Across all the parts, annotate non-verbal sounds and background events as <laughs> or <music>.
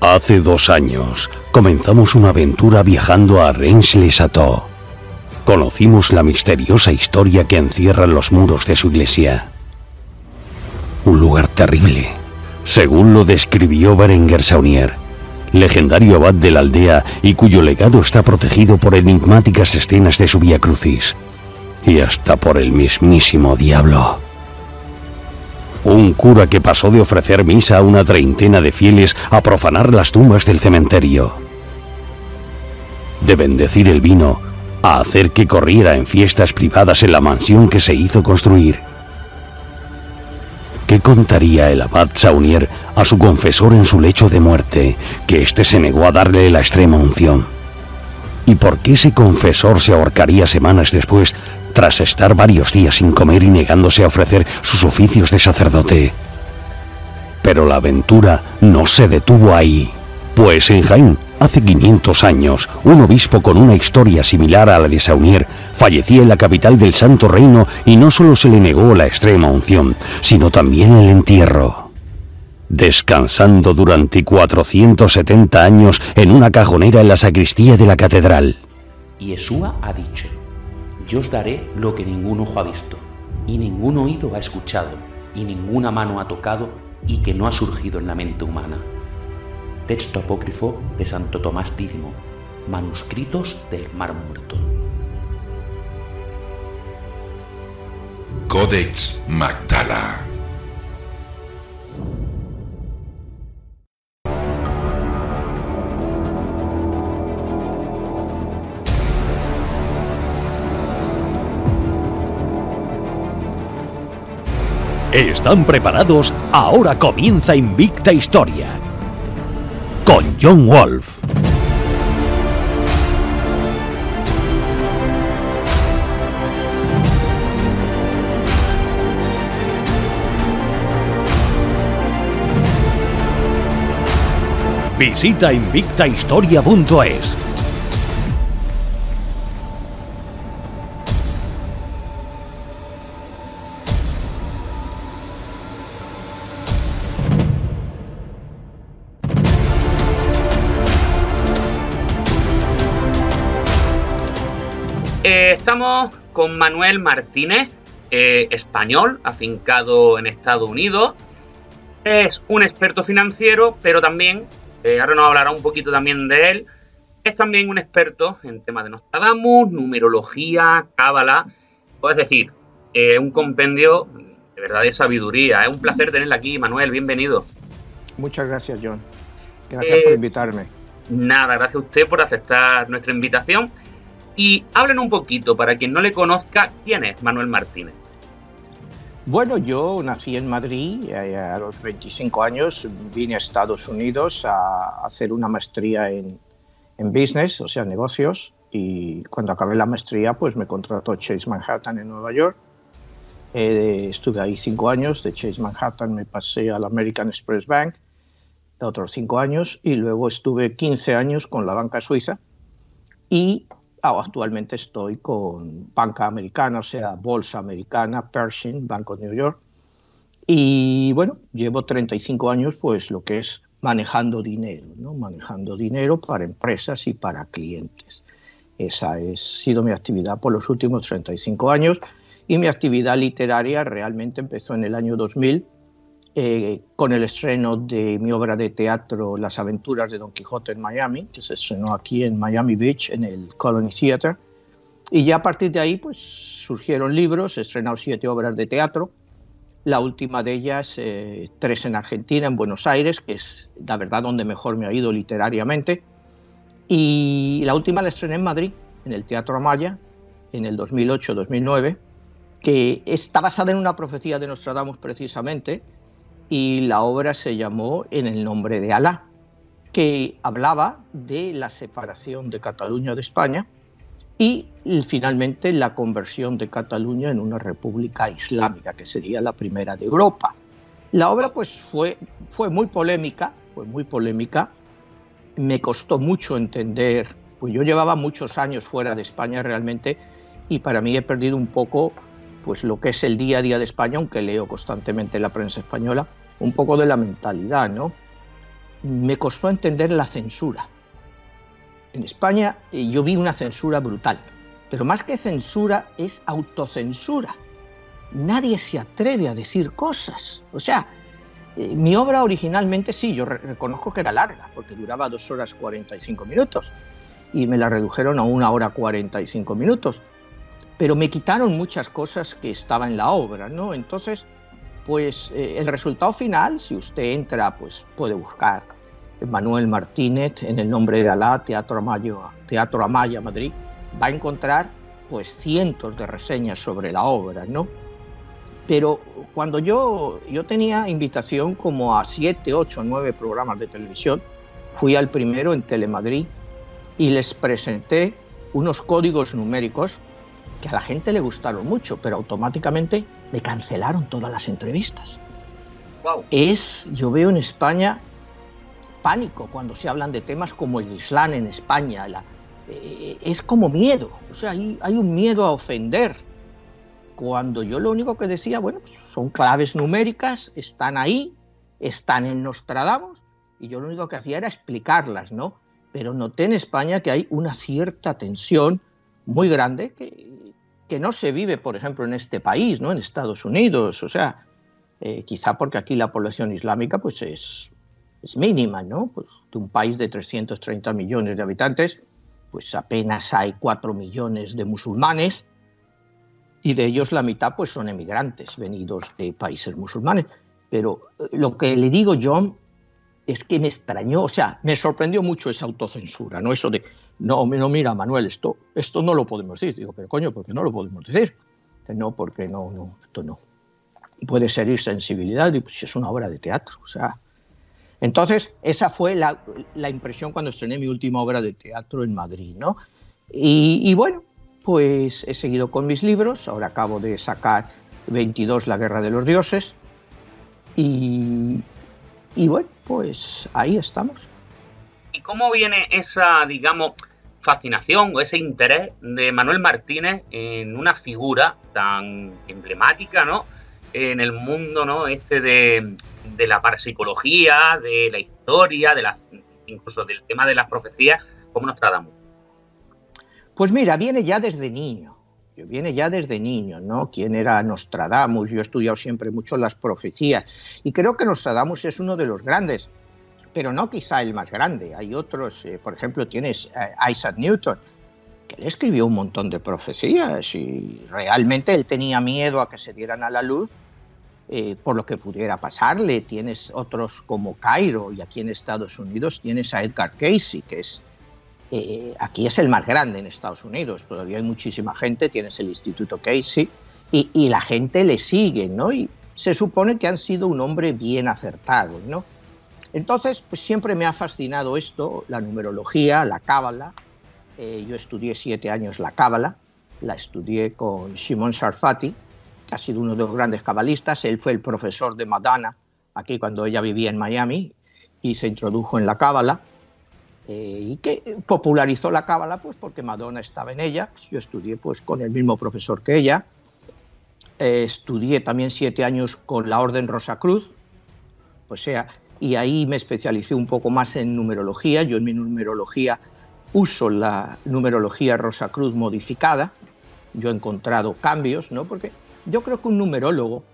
Hace dos años comenzamos una aventura viajando a Reims-les-Châteaux. Conocimos la misteriosa historia que encierra los muros de su iglesia. Un lugar terrible, según lo describió Berenguer Saunier, legendario abad de la aldea y cuyo legado está protegido por enigmáticas escenas de su Vía Crucis y hasta por el mismísimo diablo. Un cura que pasó de ofrecer misa a una treintena de fieles a profanar las tumbas del cementerio. De bendecir el vino a hacer que corriera en fiestas privadas en la mansión que se hizo construir. ¿Qué contaría el abad Saunier a su confesor en su lecho de muerte, que éste se negó a darle la extrema unción? ¿Y por qué ese confesor se ahorcaría semanas después tras estar varios días sin comer y negándose a ofrecer sus oficios de sacerdote? Pero la aventura no se detuvo ahí, pues en Jaén Hace 500 años, un obispo con una historia similar a la de Saunier fallecía en la capital del Santo Reino y no solo se le negó la extrema unción, sino también el entierro. Descansando durante 470 años en una cajonera en la sacristía de la catedral. Yeshua ha dicho, yo os daré lo que ningún ojo ha visto, y ningún oído ha escuchado, y ninguna mano ha tocado, y que no ha surgido en la mente humana texto apócrifo de Santo Tomás Dídimo, manuscritos del Mar Muerto. Codex Magdala. ¿Están preparados? Ahora comienza Invicta Historia con John Wolf. Visita invictahistoria.es. con Manuel Martínez, eh, español, afincado en Estados Unidos. Es un experto financiero, pero también, eh, ahora nos hablará un poquito también de él, es también un experto en temas de Nostradamus, numerología, cábala, es decir, eh, un compendio de verdad de sabiduría. Es un placer tenerla aquí, Manuel, bienvenido. Muchas gracias, John. Gracias por invitarme. Nada, gracias a usted por aceptar nuestra invitación. Y hablen un poquito, para quien no le conozca, ¿quién es Manuel Martínez? Bueno, yo nací en Madrid, eh, a los 25 años vine a Estados Unidos a hacer una maestría en, business, o sea, negocios, y cuando acabé la maestría, pues me contrató Chase Manhattan en Nueva York. Eh, estuve ahí cinco años, de Chase Manhattan me pasé al American Express Bank, otros cinco años, y luego estuve 15 años con la banca suiza, y Ah, actualmente estoy con banca americana, o sea, bolsa americana, Pershing, Banco de New York. Y bueno, llevo 35 años, pues lo que es manejando dinero, ¿no? Manejando dinero para empresas y para clientes. Esa ha sido mi actividad por los últimos 35 años y mi actividad literaria realmente empezó en el año 2000 eh, con el estreno de mi obra de teatro Las aventuras de Don Quijote en Miami, que se estrenó aquí en Miami Beach, en el Colony Theater. Y ya a partir de ahí pues, surgieron libros, he estrenado siete obras de teatro, la última de ellas, eh, tres en Argentina, en Buenos Aires, que es la verdad donde mejor me ha ido literariamente. Y la última la estrené en Madrid, en el Teatro Amaya, en el 2008-2009, que está basada en una profecía de Nostradamus precisamente, y la obra se llamó En el nombre de Alá, que hablaba de la separación de Cataluña de España y finalmente la conversión de Cataluña en una república islámica, que sería la primera de Europa. La obra pues fue, fue muy polémica, fue muy polémica, me costó mucho entender, pues yo llevaba muchos años fuera de España realmente y para mí he perdido un poco pues lo que es el día a día de España, aunque leo constantemente la prensa española, un poco de la mentalidad, ¿no? me costó entender la censura. En España eh, yo vi una censura brutal, pero más que censura es autocensura. Nadie se atreve a decir cosas. O sea, eh, mi obra originalmente sí, yo reconozco que era larga, porque duraba dos horas 45 minutos, y me la redujeron a una hora 45 minutos. Pero me quitaron muchas cosas que estaban en la obra, ¿no? Entonces, pues eh, el resultado final, si usted entra, pues puede buscar Manuel Martínez en el nombre de Alá, Teatro Amaya, Teatro Amaya Madrid, va a encontrar pues cientos de reseñas sobre la obra, ¿no? Pero cuando yo, yo tenía invitación como a siete, ocho, nueve programas de televisión, fui al primero en Telemadrid y les presenté unos códigos numéricos que a la gente le gustaron mucho, pero automáticamente me cancelaron todas las entrevistas. Es, yo veo en España pánico cuando se hablan de temas como el Islam en España. Eh, es como miedo, o sea, hay, hay, un miedo a ofender. Cuando yo lo único que decía, bueno, pues son claves numéricas, están ahí, están en Nostradamus, y yo lo único que hacía era explicarlas, ¿no? Pero noté en España que hay una cierta tensión muy grande que, que no se vive, por ejemplo, en este país, ¿no? En Estados Unidos, o sea, eh, quizá porque aquí la población islámica pues es, mínima, ¿no? Pues de un país de 330 millones de habitantes, pues apenas hay 4 millones de musulmanes y de ellos la mitad pues son emigrantes venidos de países musulmanes. Pero eh, lo que le digo, John, es que me extrañó, o sea, me sorprendió mucho esa autocensura, ¿no? Eso de, no, no, mira, Manuel, esto, esto no lo podemos decir. Digo, pero coño, ¿por qué no lo podemos decir? No, porque no, no, esto no. Puede ser sensibilidad, y pues es una obra de teatro, o sea, entonces, esa fue la, impresión cuando estrené mi última obra de teatro en Madrid, ¿no? Y, bueno, pues he seguido con mis libros, ahora acabo de sacar 22, La Guerra de los Dioses, y, y bueno, pues ahí estamos. ¿Y cómo viene esa, digamos, fascinación o ese interés de Manuel Martínez en una figura tan emblemática, ¿no? En el mundo, ¿no? Este de, de la parapsicología, de la historia, de las, incluso del tema de las profecías, como Nostradamus? Pues mira, viene ya desde niño, viene ya desde niño, ¿no? ¿Quién era Nostradamus? Yo he estudiado siempre mucho las profecías y creo que Nostradamus es uno de los grandes, pero no quizá el más grande. Hay otros, eh, por ejemplo, tienes eh, Isaac Newton, que él escribió un montón de profecías y realmente él tenía miedo a que se dieran a la luz eh, por lo que pudiera pasarle. Tienes otros como Cairo y aquí en Estados Unidos tienes a Edgar Casey, que es eh, aquí es el más grande en Estados Unidos. Todavía hay muchísima gente, tienes el Instituto Casey y, y, la gente le sigue, ¿no? Y se supone que han sido un hombre bien acertado, ¿no? Entonces, pues siempre me ha fascinado esto, la numerología, la cábala. Eh, yo estudié siete años la cábala, la estudié con Shimon Sarfati, ha sido uno de los grandes cabalistas. Él fue el profesor de Madonna aquí cuando ella vivía en Miami y se introdujo en la cábala. Eh, y que popularizó la cábala pues porque Madonna estaba en ella. Yo estudié pues con el mismo profesor que ella. Eh, estudié también siete años con la Orden Rosacruz, o sea, y ahí me especialicé un poco más en numerología. Yo en mi numerología uso la numerología Rosacruz modificada. Yo he encontrado cambios, ¿no? Porque yo creo que un numerólogo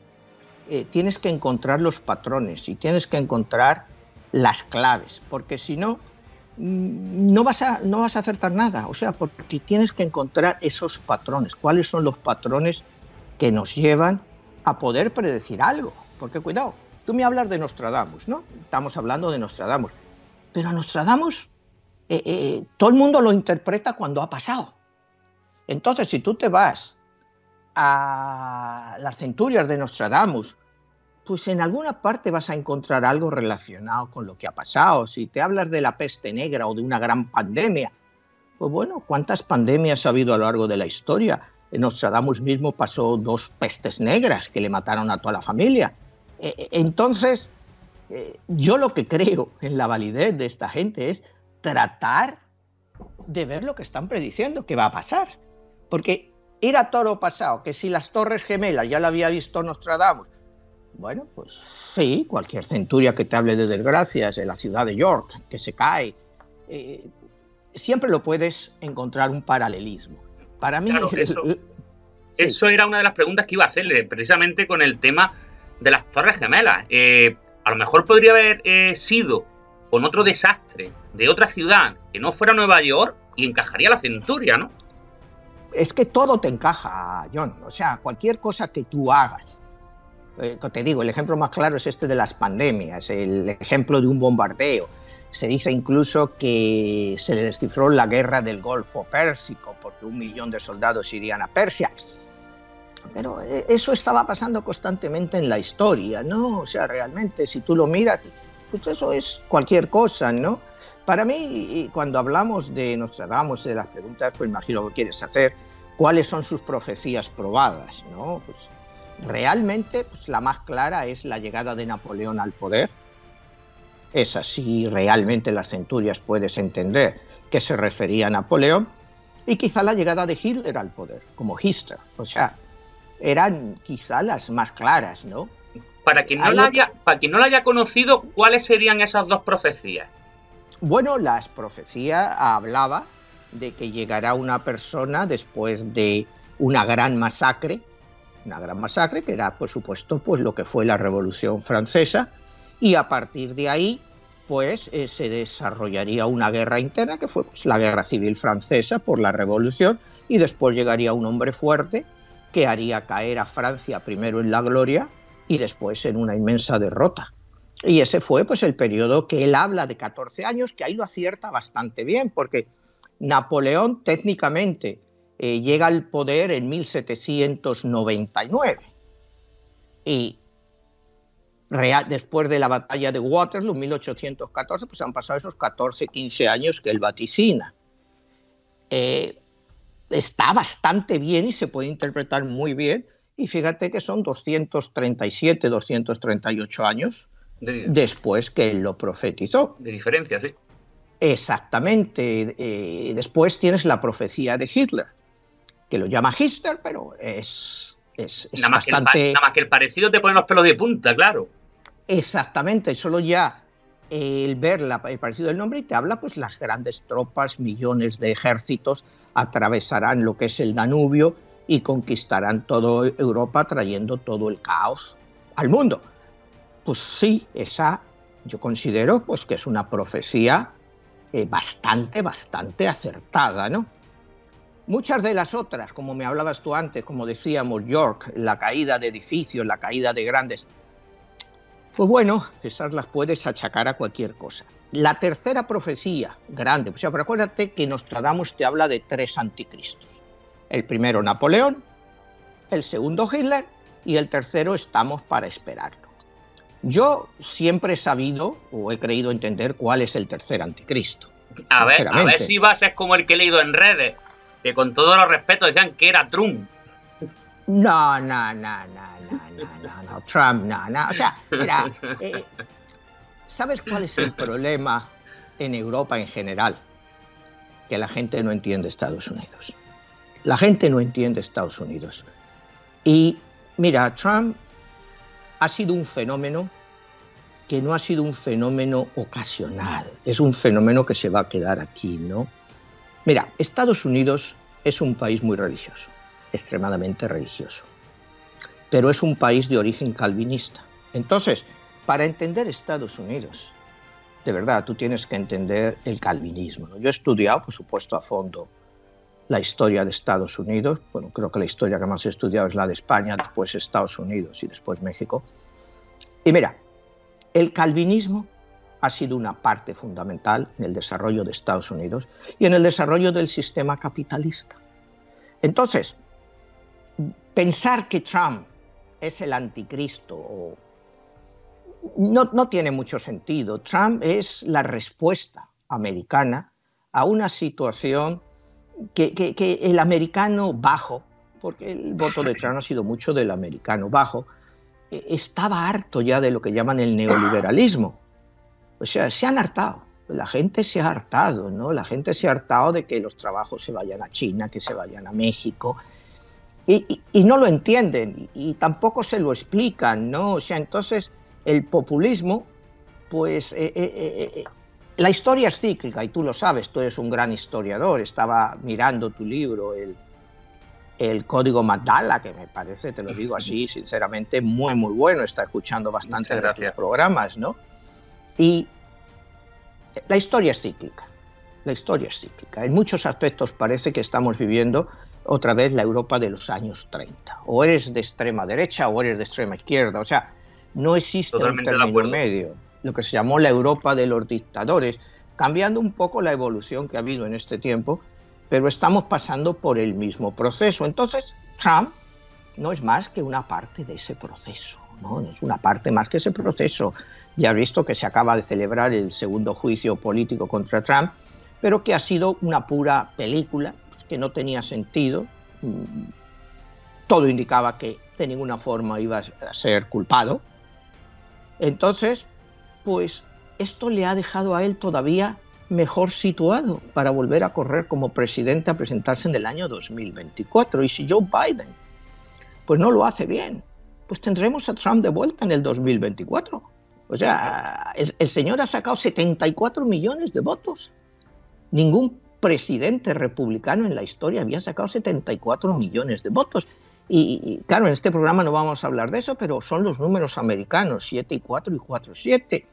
eh, tienes que encontrar los patrones y tienes que encontrar las claves, porque si no, mm, no vas, a, no vas a acertar nada. O sea, porque tienes que encontrar esos patrones. ¿Cuáles son los patrones que nos llevan a poder predecir algo? Porque cuidado, tú me hablas de Nostradamus, ¿no? Estamos hablando de Nostradamus. Pero a Nostradamus eh, eh, todo el mundo lo interpreta cuando ha pasado. Entonces, si tú te vas a las centurias de Nostradamus, pues en alguna parte vas a encontrar algo relacionado con lo que ha pasado. Si te hablas de la peste negra o de una gran pandemia, pues bueno, ¿cuántas pandemias ha habido a lo largo de la historia? En Nostradamus mismo pasó dos pestes negras que le mataron a toda la familia. E, e, entonces, eh, yo lo que creo en la validez de esta gente es tratar de ver lo que están prediciendo que va a pasar. Porque ir a toro pasado, que si las Torres Gemelas ya lo había visto Nostradamus, Bueno, pues sí, cualquier centuria que te hable de desgracias, de la ciudad de York, que se cae, eh, siempre lo puedes encontrar un paralelismo. Para mí, eso, era una de las preguntas que iba a hacerle, precisamente con el tema de las Torres Gemelas. Eh, a lo mejor podría haber eh, sido con otro desastre de otra ciudad que no fuera Nueva York y encajaría la centuria, ¿no? Es que todo te encaja, John. O sea, cualquier cosa que tú hagas. Eh, te digo, el ejemplo más claro es este de las pandemias, el ejemplo de un bombardeo. Se dice incluso que se descifró la guerra del Golfo Pérsico porque un millón de soldados irían a Persia. Pero eh, eso estaba pasando constantemente en la historia, ¿no? O sea, realmente, si tú lo miras, pues eso es cualquier cosa, ¿no? Para mí, cuando hablamos de Nostradamus, de las preguntas, pues imagino que quieres hacer, ¿cuáles son sus profecías probadas, ¿no? Pues realmente, pues la más clara es la llegada de Napoleón al poder. Es así, realmente las centurias puedes entender que se refería a Napoleón. Y quizá la llegada de Hitler al poder, como Hitler. O sea, eran quizá las más claras, ¿no? Para quien no, la haya, para quien no la haya conocido, ¿cuáles serían esas dos profecías? Bueno, las profecías hablaba de que llegará una persona después de una gran masacre, una gran masacre que era, por supuesto, pues lo que fue la Revolución Francesa, y a partir de ahí, pues eh, se desarrollaría una guerra interna que fue pues, la Guerra Civil Francesa por la Revolución, y después llegaría un hombre fuerte que haría caer a Francia primero en la gloria y después en una inmensa derrota. Y ese fue pues el periodo que él habla de 14 años, que ahí lo acierta bastante bien, porque Napoleón técnicamente eh, llega al poder en 1799 y después de la batalla de Waterloo, 1814, pues han pasado esos 14, 15 años que él vaticina. Eh, está bastante bien y se puede interpretar muy bien. Y fíjate que son 237, 238 años después que él lo profetizó. De diferencia, sí. Exactamente. Eh, después tienes la profecía de Hitler, que lo llama Hitler, pero es, es, nada más bastante... Que el, nada más que el parecido te pone los pelos de punta, claro. Exactamente, solo ya el ver el parecido del nombre y te habla pues las grandes tropas, millones de ejércitos atravesarán lo que es el Danubio y conquistarán toda Europa trayendo todo el caos al mundo. Pues sí, esa yo considero pues que es una profecía eh, bastante, bastante acertada, ¿no? Muchas de las otras, como me hablabas tú antes, como decíamos, York, la caída de edificios, la caída de grandes, pues bueno, esas las puedes achacar a cualquier cosa. La tercera profecía grande, o sea, pero acuérdate que Nostradamus te habla de tres anticristos. El primero Napoleón, el segundo Hitler y el tercero estamos para esperarlo. Yo siempre he sabido o he creído entender cuál es el tercer anticristo. A ver, a ver si vas ser como el que he leído en redes, que con todo los respeto decían que era Trump. No, no, no, no, no, no, no, Trump, no, no. O sea, mira, eh, ¿Sabes cuál es el problema en Europa en general? Que la gente no entiende Estados Unidos. La gente no entiende Estados Unidos. Y mira, Trump ha sido un fenómeno que no ha sido un fenómeno ocasional, es un fenómeno que se va a quedar aquí, ¿no? Mira, Estados Unidos es un país muy religioso, extremadamente religioso, pero es un país de origen calvinista. Entonces, para entender Estados Unidos, de verdad, tú tienes que entender el calvinismo. Yo he estudiado, por supuesto, a fondo la historia de Estados Unidos. Bueno, creo que la historia que más he estudiado es la de España, después Estados Unidos y después México. Y mira, el calvinismo ha sido una parte fundamental en el desarrollo de Estados Unidos y en el desarrollo del sistema capitalista. Entonces, pensar que Trump es el anticristo o no, tiene mucho sentido. Trump es la respuesta americana a una situación que, el americano bajo, porque el voto de Trump ha sido mucho del americano bajo, eh, estaba harto ya de lo que llaman el neoliberalismo. O sea, se han hartado. La gente se ha hartado, ¿no? La gente se ha hartado de que los trabajos se vayan a China, que se vayan a México. y, no lo entienden y, tampoco se lo explican, ¿no? O sea, entonces el populismo, pues eh, eh, eh, la historia es cíclica y tú lo sabes, tú eres un gran historiador, estaba mirando tu libro, el, el Código Magdala, que me parece, te lo digo <laughs> así, sinceramente, muy, muy bueno, está escuchando bastante de tus programas, ¿no? Y la historia es cíclica, la historia es cíclica. En muchos aspectos parece que estamos viviendo otra vez la Europa de los años 30. O eres de extrema derecha o eres de extrema izquierda. O sea, no existe un término medio. Lo que se llamó la Europa de los dictadores, cambiando un poco la evolución que ha habido en este tiempo, pero estamos pasando por el mismo proceso. Entonces, Trump no es más que una parte de ese proceso, no, no es una parte más que ese proceso. Ya he visto que se acaba de celebrar el segundo juicio político contra Trump, pero que ha sido una pura película que no tenía sentido. Mm, todo indicaba que de ninguna forma iba a ser culpado. Entonces, pues esto le ha dejado a él todavía mejor situado para volver a correr como presidente a presentarse en el año 2024. Y si Joe Biden pues no lo hace bien, pues tendremos a Trump de vuelta en el 2024. O sea, el, el señor ha sacado 74 millones de votos. Ningún presidente republicano en la historia había sacado 74 millones de votos. Y, claro, en este programa no vamos a hablar de eso, pero son los números americanos, 7 y 4 y 4 y 7.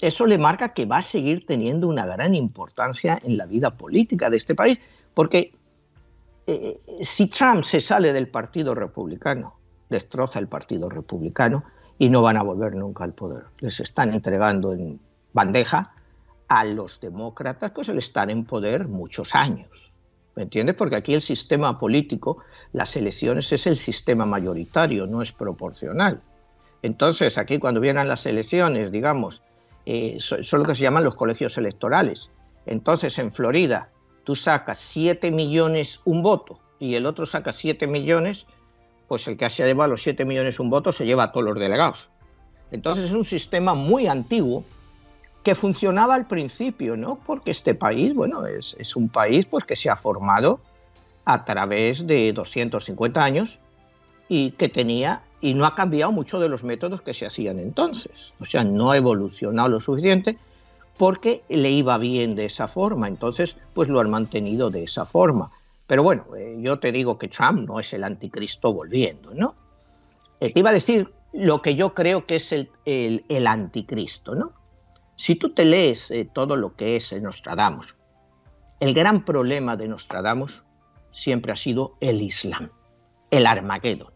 Eso le marca que va a seguir teniendo una gran importancia en la vida política de este país, porque eh, si Trump se sale del Partido Republicano, destroza el Partido Republicano y no van a volver nunca al poder. Les están entregando en bandeja a los demócratas pues el estar en poder muchos años. ¿Me entiendes? Porque aquí el sistema político, las elecciones es el sistema mayoritario, no es proporcional. Entonces, aquí cuando vienen las elecciones, digamos, eh, son, lo que se llaman los colegios electorales. Entonces, en Florida, tú sacas 7 millones un voto y el otro saca 7 millones, pues el que se lleva los 7 millones un voto se lleva a todos los delegados. Entonces es un sistema muy antiguo que funcionaba al principio, ¿no? Porque este país, bueno, es, es, un país pues, que se ha formado a través de 250 años y que tenía y no ha cambiado mucho de los métodos que se hacían entonces. O sea, no ha evolucionado lo suficiente porque le iba bien de esa forma. Entonces, pues lo han mantenido de esa forma. Pero bueno, eh, yo te digo que Trump no es el anticristo volviendo, ¿no? Eh, te iba a decir lo que yo creo que es el, el, el anticristo, ¿no? Si tú te lees eh, todo lo que es Nostradamus, el gran problema de Nostradamus siempre ha sido el Islam, el Armagedón.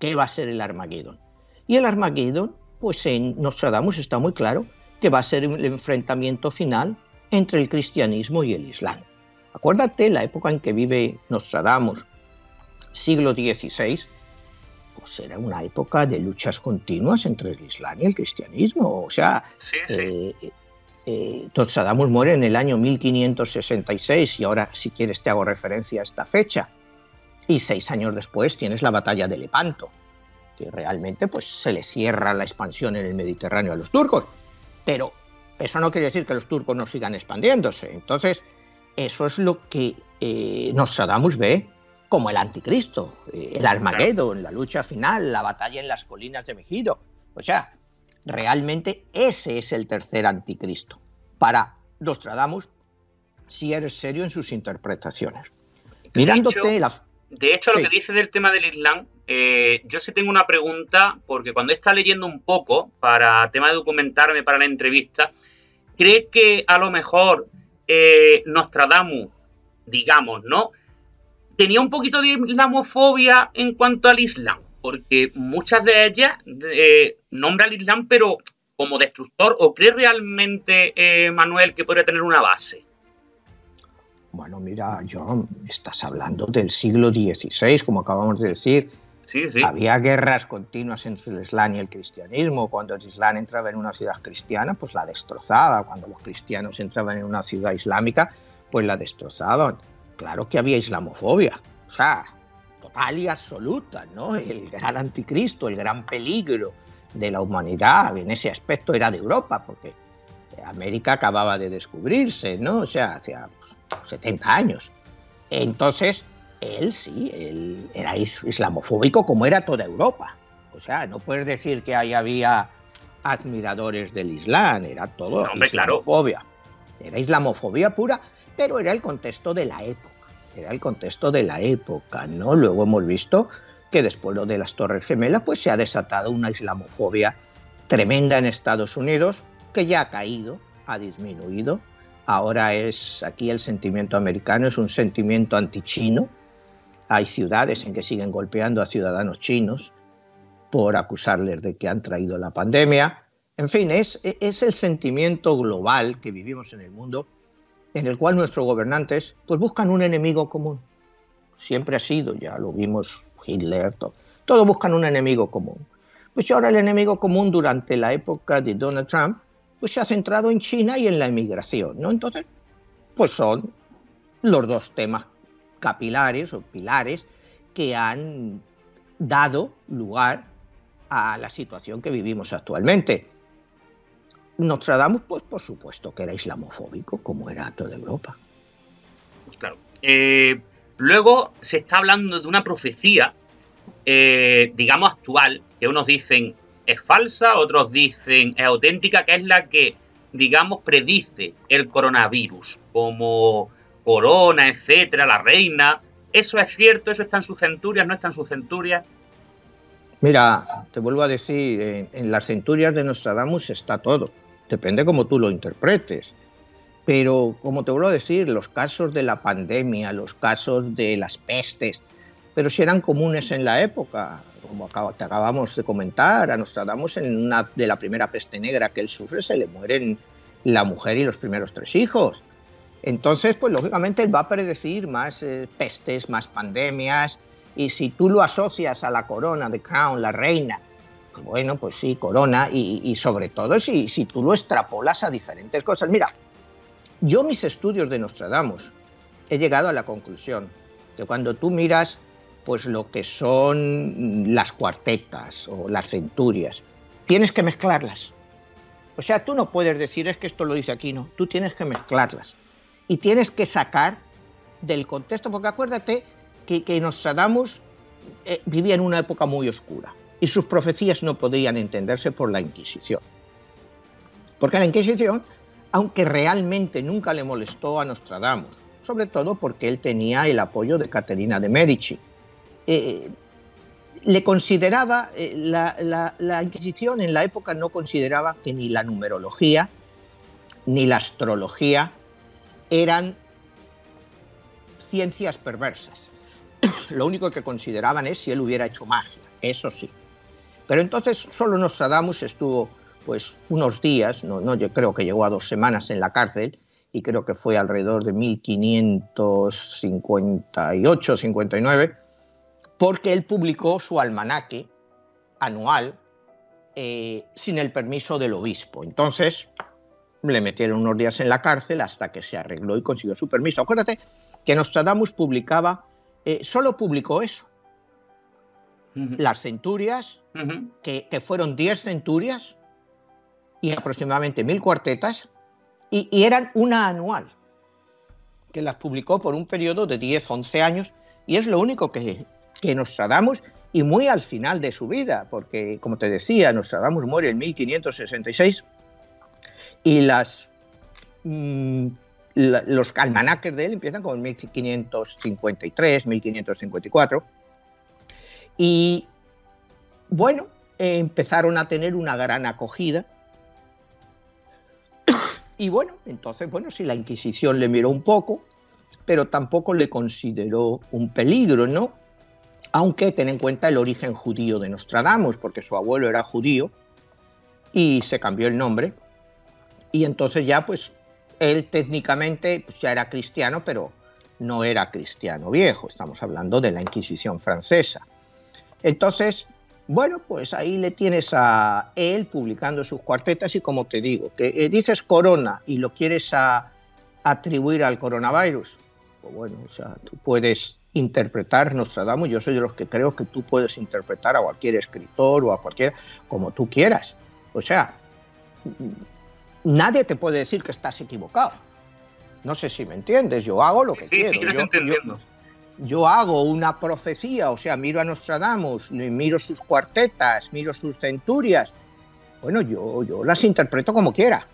¿Qué va a ser el Armagedón? Y el Armagedón, pues en Nostradamus está muy claro que va a ser el enfrentamiento final entre el cristianismo y el Islam. Acuérdate la época en que vive Nostradamus, siglo XVI, pues era una época de luchas continuas entre el Islam y el cristianismo. O sea, sí, sí. Eh, eh, muere en el año 1566 y ahora si quieres te hago referencia a esta fecha. Y seis años después tienes la batalla de Lepanto, que realmente pues, se le cierra la expansión en el Mediterráneo a los turcos. Pero eso no quiere decir que los turcos no sigan expandiéndose. Entonces, eso es lo que eh, Nostradamus ve como el anticristo, eh, el Armagedón, la lucha final, la batalla en las colinas de Mejido. O sea, realmente ese es el tercer anticristo. Para Nostradamus, si eres serio en sus interpretaciones. Mirándote de hecho, De hecho, lo que dice del tema del Islam, eh, yo sí tengo una pregunta, porque cuando está leyendo un poco para tema de documentarme para la entrevista, ¿cree que a lo mejor eh, Nostradamus, digamos, ¿no? Tenía un poquito de islamofobia en cuanto al Islam, porque muchas de ellas eh, nombran al Islam, pero como destructor, ¿o cree realmente, eh, Manuel, que podría tener una base? Bueno, mira, John, estás hablando del siglo XVI, como acabamos de decir. Sí, sí. Había guerras continuas entre el Islam y el cristianismo. Cuando el Islam entraba en una ciudad cristiana, pues la destrozaba. Cuando los cristianos entraban en una ciudad islámica, pues la destrozaban claro que había islamofobia, o sea, total y absoluta, ¿no? El gran anticristo, el gran peligro de la humanidad en ese aspecto era de Europa, porque América acababa de descubrirse, ¿no? O sea, hacía 70 años. Entonces, él sí, él era islamofóbico como era toda Europa. O sea, no puedes decir que ahí había admiradores del Islam, era todo islamofobia. Era islamofobia pura, pero era el contexto de la época. Era el contexto de la época, ¿no? Luego hemos visto que después de las Torres Gemelas, pues se ha desatado una islamofobia tremenda en Estados Unidos, que ya ha caído, ha disminuido. Ahora es aquí el sentimiento americano, es un sentimiento antichino. Hay ciudades en que siguen golpeando a ciudadanos chinos por acusarles de que han traído la pandemia. En fin, es, es el sentimiento global que vivimos en el mundo en el cual nuestros gobernantes pues buscan un enemigo común. Siempre ha sido, ya lo vimos Hitler, todo, todos buscan un enemigo común. Pues ahora el enemigo común durante la época de Donald Trump pues se ha centrado en China y en la inmigración, ¿no? Entonces, pues son los dos temas capilares o pilares que han dado lugar a la situación que vivimos actualmente. Nostradamus, pues por supuesto que era islamofóbico, como era toda Europa. Claro. Eh, luego se está hablando de una profecía, eh, digamos, actual, que unos dicen es falsa, otros dicen es auténtica, que es la que, digamos, predice el coronavirus, como corona, etcétera, la reina. ¿Eso es cierto? ¿Eso está en sus centurias? ¿No está en sus centurias? Mira, te vuelvo a decir, en, en las centurias de Nostradamus está todo. Depende cómo tú lo interpretes. Pero, como te vuelvo a decir, los casos de la pandemia, los casos de las pestes, pero si eran comunes en la época, como te acabamos de comentar, a Nostradamus de la primera peste negra que él sufre se le mueren la mujer y los primeros tres hijos. Entonces, pues lógicamente él va a predecir más eh, pestes, más pandemias, y si tú lo asocias a la corona, de Crown, la reina, bueno, pues sí, corona, y, sobre todo si, si tú lo extrapolas a diferentes cosas. Mira, yo mis estudios de Nostradamus he llegado a la conclusión que cuando tú miras pues lo que son las cuartetas o las centurias, tienes que mezclarlas. O sea, tú no puedes decir es que esto lo dice aquí, no, tú tienes que mezclarlas y tienes que sacar del contexto, porque acuérdate que, Nostradamus eh, vivía en una época muy oscura y sus profecías no podían entenderse por la Inquisición. Porque la Inquisición, aunque realmente nunca le molestó a Nostradamus, sobre todo porque él tenía el apoyo de Caterina de Medici, eh, le consideraba, eh, la, la, Inquisición en la época no consideraba que ni la numerología ni la astrología eran ciencias perversas. <coughs> Lo único que consideraban es si él hubiera hecho magia, eso sí. Pero entonces solo Nostradamus estuvo pues unos días, no, no, yo creo que llegó a dos semanas en la cárcel y creo que fue alrededor de 1558, 59, porque él publicó su almanaque anual eh, sin el permiso del obispo. Entonces le metieron unos días en la cárcel hasta que se arregló y consiguió su permiso. Acuérdate que Nostradamus publicaba, eh, solo publicó eso, las centurias, que, fueron 10 centurias y aproximadamente mil cuartetas, y, eran una anual, que las publicó por un periodo de 10, 11 años, y es lo único que, que Nostradamus, y muy al final de su vida, porque como te decía, Nostradamus muere en 1566, y las, mm, los almanaques de él empiezan con 1553, 1554, y bueno, empezaron a tener una gran acogida. Y bueno, entonces, bueno, si la Inquisición le miró un poco, pero tampoco le consideró un peligro, ¿no? Aunque ten en cuenta el origen judío de Nostradamus, porque su abuelo era judío y se cambió el nombre. Y entonces ya, pues, él técnicamente pues, ya era cristiano, pero no era cristiano viejo. Estamos hablando de la Inquisición francesa. Entonces, bueno, pues ahí le tienes a él publicando sus cuartetas y como te digo, que eh, dices corona y lo quieres atribuir al coronavirus, pues bueno, o sea, tú puedes interpretar Nostradamus, yo soy de los que creo que tú puedes interpretar a cualquier escritor o a cualquier, como tú quieras. O sea, nadie te puede decir que estás equivocado. No sé si me entiendes, yo hago lo que quiero. Sí, yo, entendiendo yo hago una profecía, o sea, miro a Nostradamus, miro sus cuartetas, miro sus centurias, bueno, yo, yo las interpreto como quiera.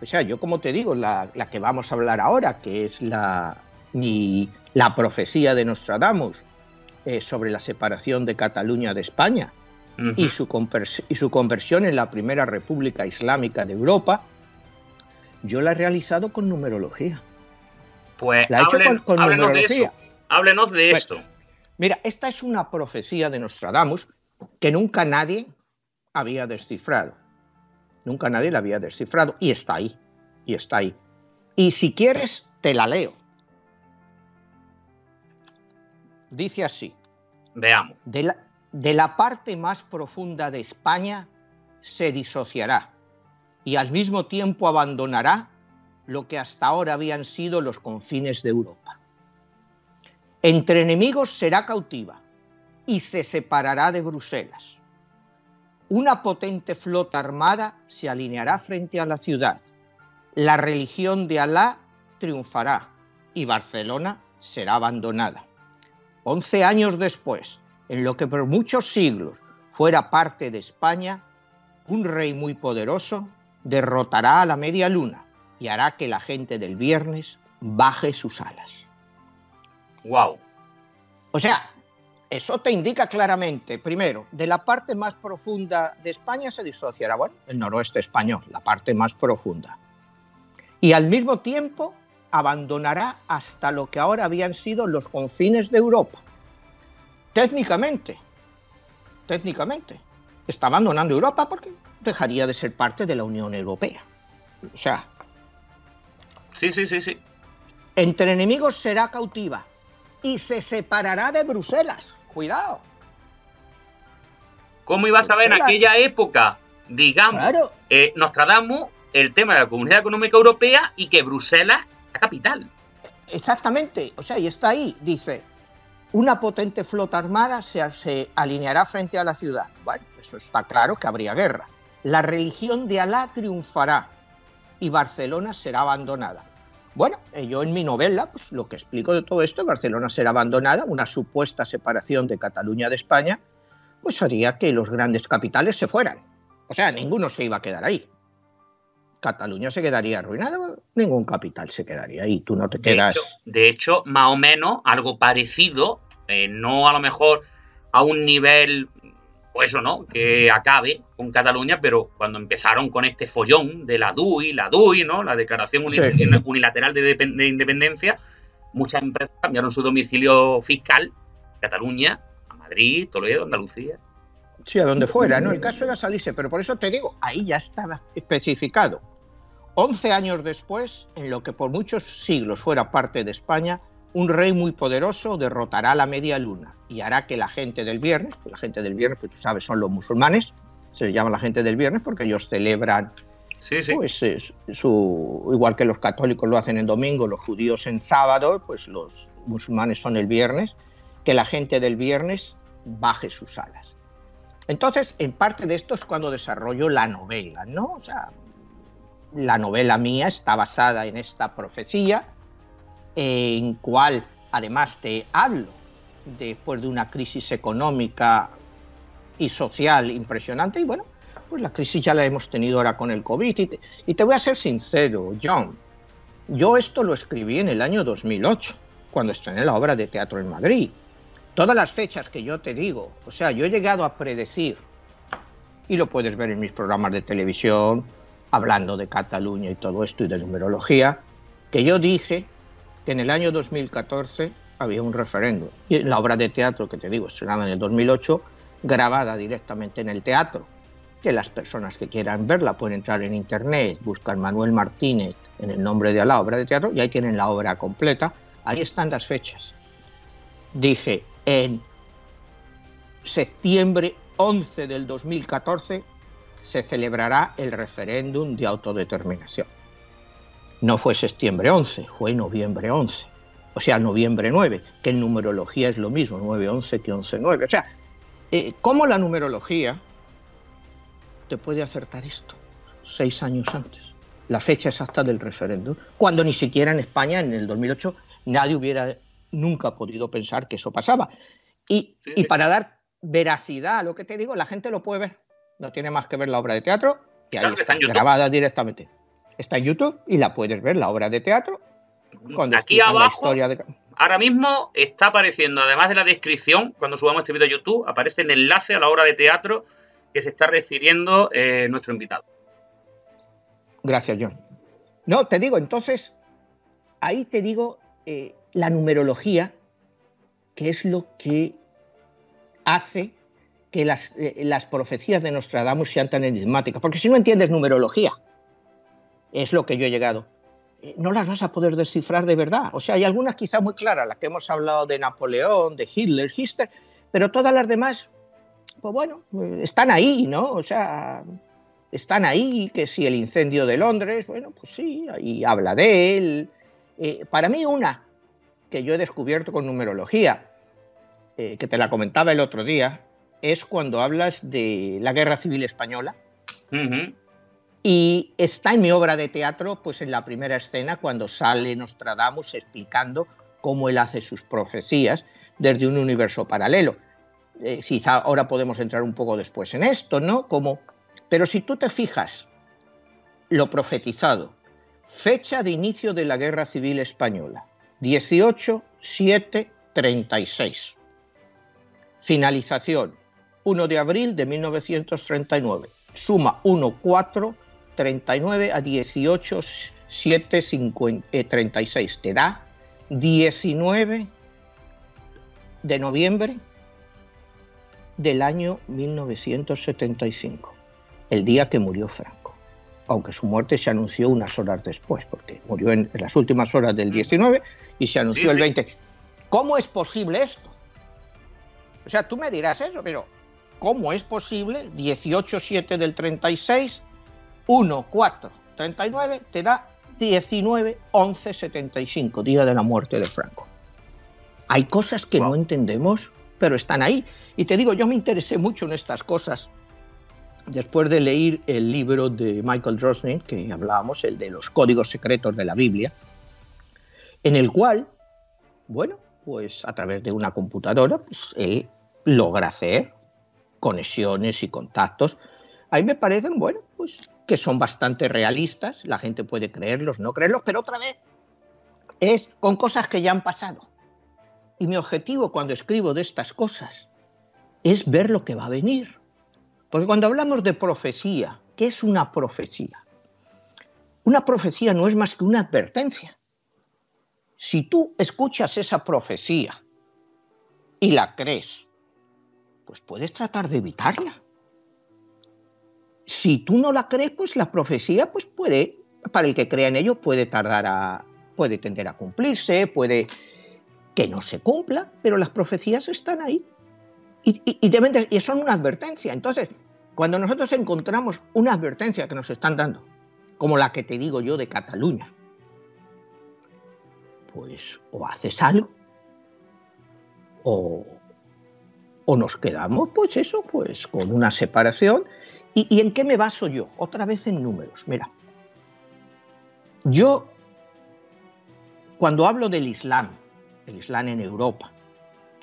O sea, yo como te digo, la, que vamos a hablar ahora, que es la, la profecía de Nostradamus eh, sobre la separación de Cataluña de España y, su y su conversión en la primera república islámica de Europa, yo la he realizado con numerología. Pues la he hecho con, numerología. Háblenos de eso. Mira, esta es una profecía de Nostradamus que nunca nadie había descifrado. Nunca nadie la había descifrado. Y está ahí. Y está ahí. Y si quieres, te la leo. Dice así. Veamos. De la, de la parte más profunda de España se disociará y al mismo tiempo abandonará lo que hasta ahora habían sido los confines de Europa. Entre enemigos será cautiva y se separará de Bruselas. Una potente flota armada se alineará frente a la ciudad. La religión de Alá triunfará y Barcelona será abandonada. Once años después, en lo que por muchos siglos fuera parte de España, un rey muy poderoso derrotará a la media luna y hará que la gente del viernes baje sus alas. Wow. O sea, eso te indica claramente, primero, de la parte más profunda de España se disociará, bueno, el noroeste español, la parte más profunda. Y al mismo tiempo abandonará hasta lo que ahora habían sido los confines de Europa. Técnicamente, técnicamente, está abandonando Europa porque dejaría de ser parte de la Unión Europea. O sea. Sí, sí, sí, sí. Entre enemigos será cautiva y se separará de Bruselas. Cuidado. ¿Cómo ibas a ver en aquella época, digamos, claro. eh, Nostradamus, el tema de la Comunidad Económica Europea y que Bruselas es la capital? Exactamente, o sea, y está ahí, dice, una potente flota armada se, se, alineará frente a la ciudad. Bueno, eso está claro que habría guerra. La religión de Alá triunfará y Barcelona será abandonada. Bueno, eh, yo en mi novela, pues lo que explico de todo esto, Barcelona será abandonada, una supuesta separación de Cataluña de España, pues haría que los grandes capitales se fueran. O sea, ninguno se iba a quedar ahí. Cataluña se quedaría arruinada, ningún capital se quedaría ahí, tú no te quedas. De hecho, más o menos algo parecido, eh, no a lo mejor a un nivel, pues eso, ¿no? Que acabe con Cataluña, pero cuando empezaron con este follón de la DUI, la DUI, ¿no? La Declaración Unilateral de, de, Independencia, muchas empresas cambiaron su domicilio fiscal, Cataluña, a Madrid, Toledo, Andalucía. Sí, a donde fuera, ¿no? El caso era salirse, pero por eso te digo, ahí ya estaba especificado. Once años después, en lo que por muchos siglos fuera parte de España, un rey muy poderoso derrotará la media luna y hará que la gente del viernes, la gente del viernes, pues tú sabes, son los musulmanes, se llama la gente del viernes porque ellos celebran, sí, sí. pues su, igual que los católicos lo hacen en domingo, los judíos en sábado, pues los musulmanes son el viernes, que la gente del viernes baje sus alas. Entonces, en parte de esto es cuando desarrollo la novela, ¿no? O sea, la novela mía está basada en esta profecía, en cual además te hablo después de una crisis económica y social impresionante. Y bueno, pues la crisis ya la hemos tenido ahora con el COVID. Y te, y te voy a ser sincero, John. Yo esto lo escribí en el año 2008, cuando estrené la obra de teatro en Madrid. Todas las fechas que yo te digo, o sea, yo he llegado a predecir, y lo puedes ver en mis programas de televisión, hablando de Cataluña y todo esto y de numerología, que yo dije que en el año 2014 había un referéndum. Y la obra de teatro que te digo, estrenada en el 2008, grabada directamente en el teatro, que las personas que quieran verla pueden entrar en internet, buscar Manuel Martínez en el nombre de la obra de teatro y ahí tienen la obra completa. Ahí están las fechas. Dije, en septiembre 11 del 2014 se celebrará el referéndum de autodeterminación. No fue septiembre 11, fue noviembre 11. O sea, noviembre 9, que en numerología es lo mismo, 9-11 que 11-9. O sea, eh, ¿cómo la numerología te puede acertar esto? Seis años antes, la fecha exacta del referéndum, cuando ni siquiera en España, en el 2008, nadie hubiera nunca podido pensar que eso pasaba. Y, y para dar veracidad a lo que te digo, la gente lo puede ver. No tiene más que ver la obra de teatro, que ahí está, grabada directamente. Está en YouTube y la puedes ver, la obra de teatro. Aquí abajo, ahora mismo está apareciendo, además de la descripción, cuando subamos este vídeo a YouTube, aparece el enlace a la obra de teatro que se está refiriendo eh, nuestro invitado. Gracias, John. No, te digo, entonces, ahí te digo eh, la numerología, que es lo que hace que las, eh, las profecías de Nostradamus sean tan enigmáticas. Porque si no entiendes numerología, es lo que yo he llegado, eh, no las vas a poder descifrar de verdad. O sea, hay algunas quizá muy claras, las que hemos hablado de Napoleón, de Hitler, Hitler, pero todas las demás, pues bueno, están ahí, ¿no? O sea, están ahí, que si el incendio de Londres, bueno, pues sí, ahí habla de él. Eh, para mí una que yo he descubierto con numerología, eh, que te la comentaba el otro día, es cuando hablas de la Guerra Civil Española. Y está en mi obra de teatro, pues en la primera escena, cuando sale Nostradamus explicando cómo él hace sus profecías desde un universo paralelo. Eh, ahora podemos entrar un poco después en esto, ¿no? Como pero si tú te fijas, lo profetizado, fecha de inicio de la Guerra Civil Española, 18, 7, 36. Finalización, 1 de abril de 1939. Suma 1, 4, 39 a 18, 7, 36. Te da 19 de noviembre del año 1975 el día que murió Franco, aunque su muerte se anunció unas horas después, porque murió en, las últimas horas del 19 y se anunció el 20. ¿Cómo es posible esto? O sea, tú me dirás eso, pero ¿cómo es posible 18-7 del 36, 1, 4, 39, te da 19, 11, 75, día de la muerte de Franco? Hay cosas que no entendemos, pero están ahí. Y te digo, yo me interesé mucho en estas cosas después de leer el libro de Michael Drosnin, que hablábamos, el de los códigos secretos de la Biblia, en el cual, bueno, pues a través de una computadora, pues él logra hacer conexiones y contactos. A mí me parecen, bueno, pues que son bastante realistas, la gente puede creerlos, no creerlos, pero otra vez es con cosas que ya han pasado. Y mi objetivo cuando escribo de estas cosas es ver lo que va a venir porque cuando hablamos de profecía, ¿qué es una profecía? Una profecía no es más que una advertencia. Si tú escuchas esa profecía y la crees, pues puedes tratar de evitarla. Si tú no la crees, pues la profecía pues puede, para el que crea en ello, puede tardar a, puede tender a cumplirse, puede que no se cumpla, pero las profecías están ahí y, y, son una advertencia. Entonces, cuando nosotros encontramos una advertencia que nos están dando, como la que te digo yo de Cataluña, pues o haces algo o, o nos quedamos, pues eso, pues con una separación. ¿Y, ¿Y en qué me baso yo? Otra vez en números. Mira, yo cuando hablo del Islam, el Islam en Europa,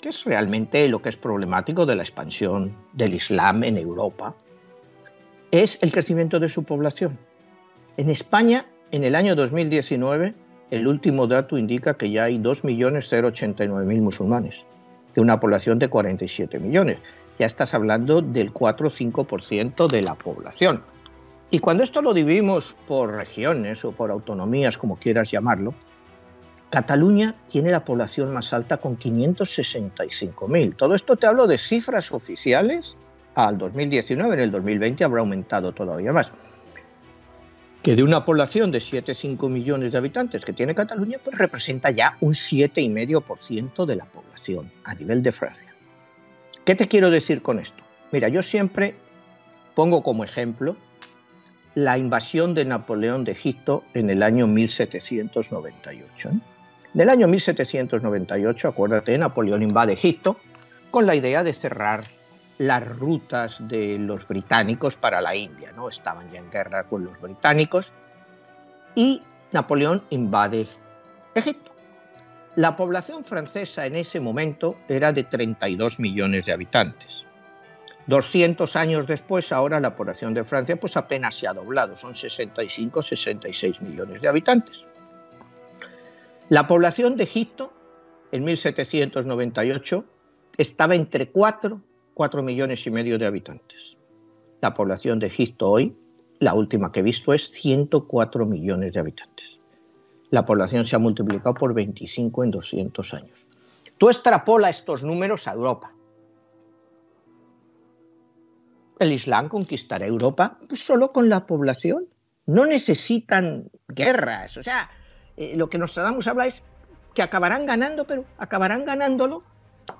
que es realmente lo que es problemático de la expansión del Islam en Europa, es el crecimiento de su población. En España, en el año 2019, el último dato indica que ya hay 2.089.000 musulmanes, de una población de 47 millones. Ya estás hablando del 4 o 5% de la población. Y cuando esto lo dividimos por regiones o por autonomías, como quieras llamarlo, Cataluña tiene la población más alta con 565.000. Todo esto te hablo de cifras oficiales al 2019, en el 2020 habrá aumentado todavía más. Que de una población de 7,5 millones de habitantes que tiene Cataluña, pues representa ya un 7,5% de la población a nivel de Francia. ¿Qué te quiero decir con esto? Mira, yo siempre pongo como ejemplo la invasión de Napoleón de Egipto en el año 1798. En el año 1798, acuérdate, Napoleón invade Egipto con la idea de cerrar las rutas de los británicos para la India, ¿no? Estaban ya en guerra con los británicos y Napoleón invade Egipto. La población francesa en ese momento era de 32 millones de habitantes. 200 años después, ahora la población de Francia pues apenas se ha doblado, son 65-66 millones de habitantes. La población de Egipto en 1798 estaba entre 4, 4 millones y medio de habitantes. La población de Egipto hoy, la última que he visto, es 104 millones de habitantes. La población se ha multiplicado por 25 en 200 años. Tú extrapola estos números a Europa. El Islam conquistará Europa pues, solo con la población. No necesitan guerras. O sea, eh, lo que Nostradamus habla es que acabarán ganando, pero acabarán ganándolo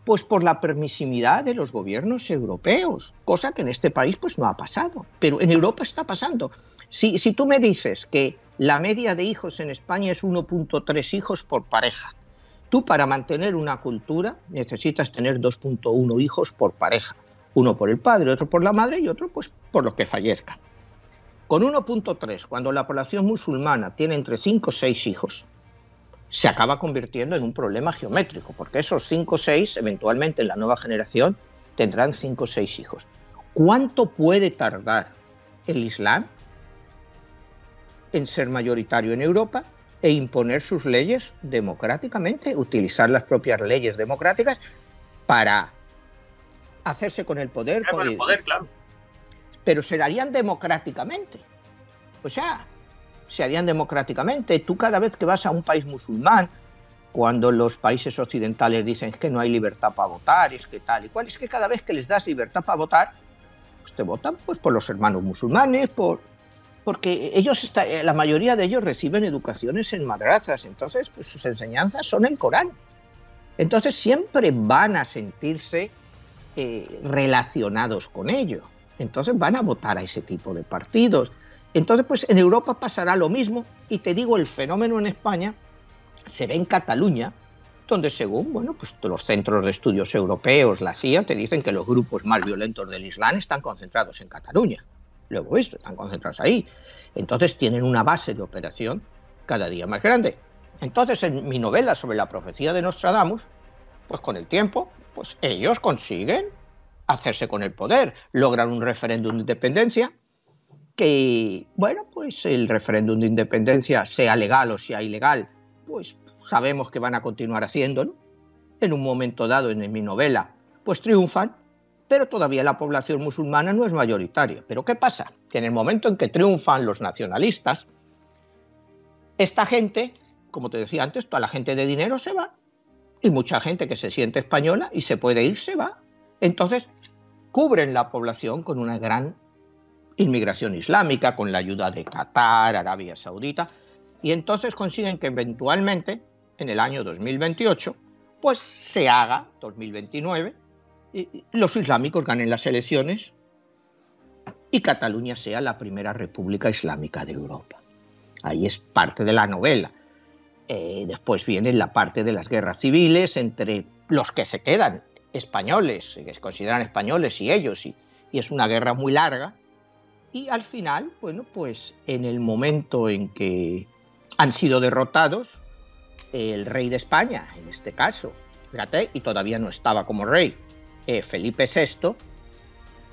pues por la permisividad de los gobiernos europeos, cosa que en este país pues no ha pasado, pero en Europa está pasando. Si, si tú me dices que la media de hijos en España es 1.3 hijos por pareja, tú para mantener una cultura necesitas tener 2.1 hijos por pareja, uno por el padre, otro por la madre y otro pues por los que fallezcan. Con 1.3, cuando la población musulmana tiene entre 5 o 6 hijos, se acaba convirtiendo en un problema geométrico, porque esos 5 o 6, eventualmente en la nueva generación, tendrán 5 o 6 hijos. ¿Cuánto puede tardar el Islam en ser mayoritario en Europa e imponer sus leyes democráticamente, utilizar las propias leyes democráticas para hacerse con el poder? Con el poder, claro. Pero se darían democráticamente. O sea, se harían democráticamente. Tú cada vez que vas a un país musulmán, cuando los países occidentales dicen que no hay libertad para votar, es que tal y cual, es que cada vez que les das libertad para votar, pues te votan pues por los hermanos musulmanes, por porque ellos está, eh, la mayoría de ellos reciben educaciones en madrazas, entonces pues, sus enseñanzas son el Corán. Entonces siempre van a sentirse eh, relacionados con ello. Entonces van a votar a ese tipo de partidos. Entonces, pues en Europa pasará lo mismo y te digo, el fenómeno en España se ve en Cataluña, donde según bueno, pues los centros de estudios europeos, la CIA, te dicen que los grupos más violentos del Islam están concentrados en Cataluña. Luego esto, están concentrados ahí. Entonces tienen una base de operación cada día más grande. Entonces en mi novela sobre la profecía de Nostradamus, pues con el tiempo, pues ellos consiguen hacerse con el poder, logran un referéndum de independencia, que, bueno, pues el referéndum de independencia, sea legal o sea ilegal, pues sabemos que van a continuar haciéndolo. En un momento dado en mi novela, pues triunfan, pero todavía la población musulmana no es mayoritaria. Pero ¿qué pasa? Que en el momento en que triunfan los nacionalistas, esta gente, como te decía antes, toda la gente de dinero se va y mucha gente que se siente española y se puede ir se va. Entonces, cubren la población con una gran inmigración islámica con la ayuda de Qatar, Arabia Saudita, y entonces consiguen que eventualmente, en el año 2028, pues se haga, 2029, y los islámicos ganen las elecciones y Cataluña sea la primera república islámica de Europa. Ahí es parte de la novela. Eh, después viene la parte de las guerras civiles entre los que se quedan españoles, que se consideran españoles y ellos, y es una guerra muy larga, y al final, bueno, pues en el momento en que han sido derrotados, el rey de España, en este caso, fíjate, y todavía no estaba como rey, eh, Felipe VI,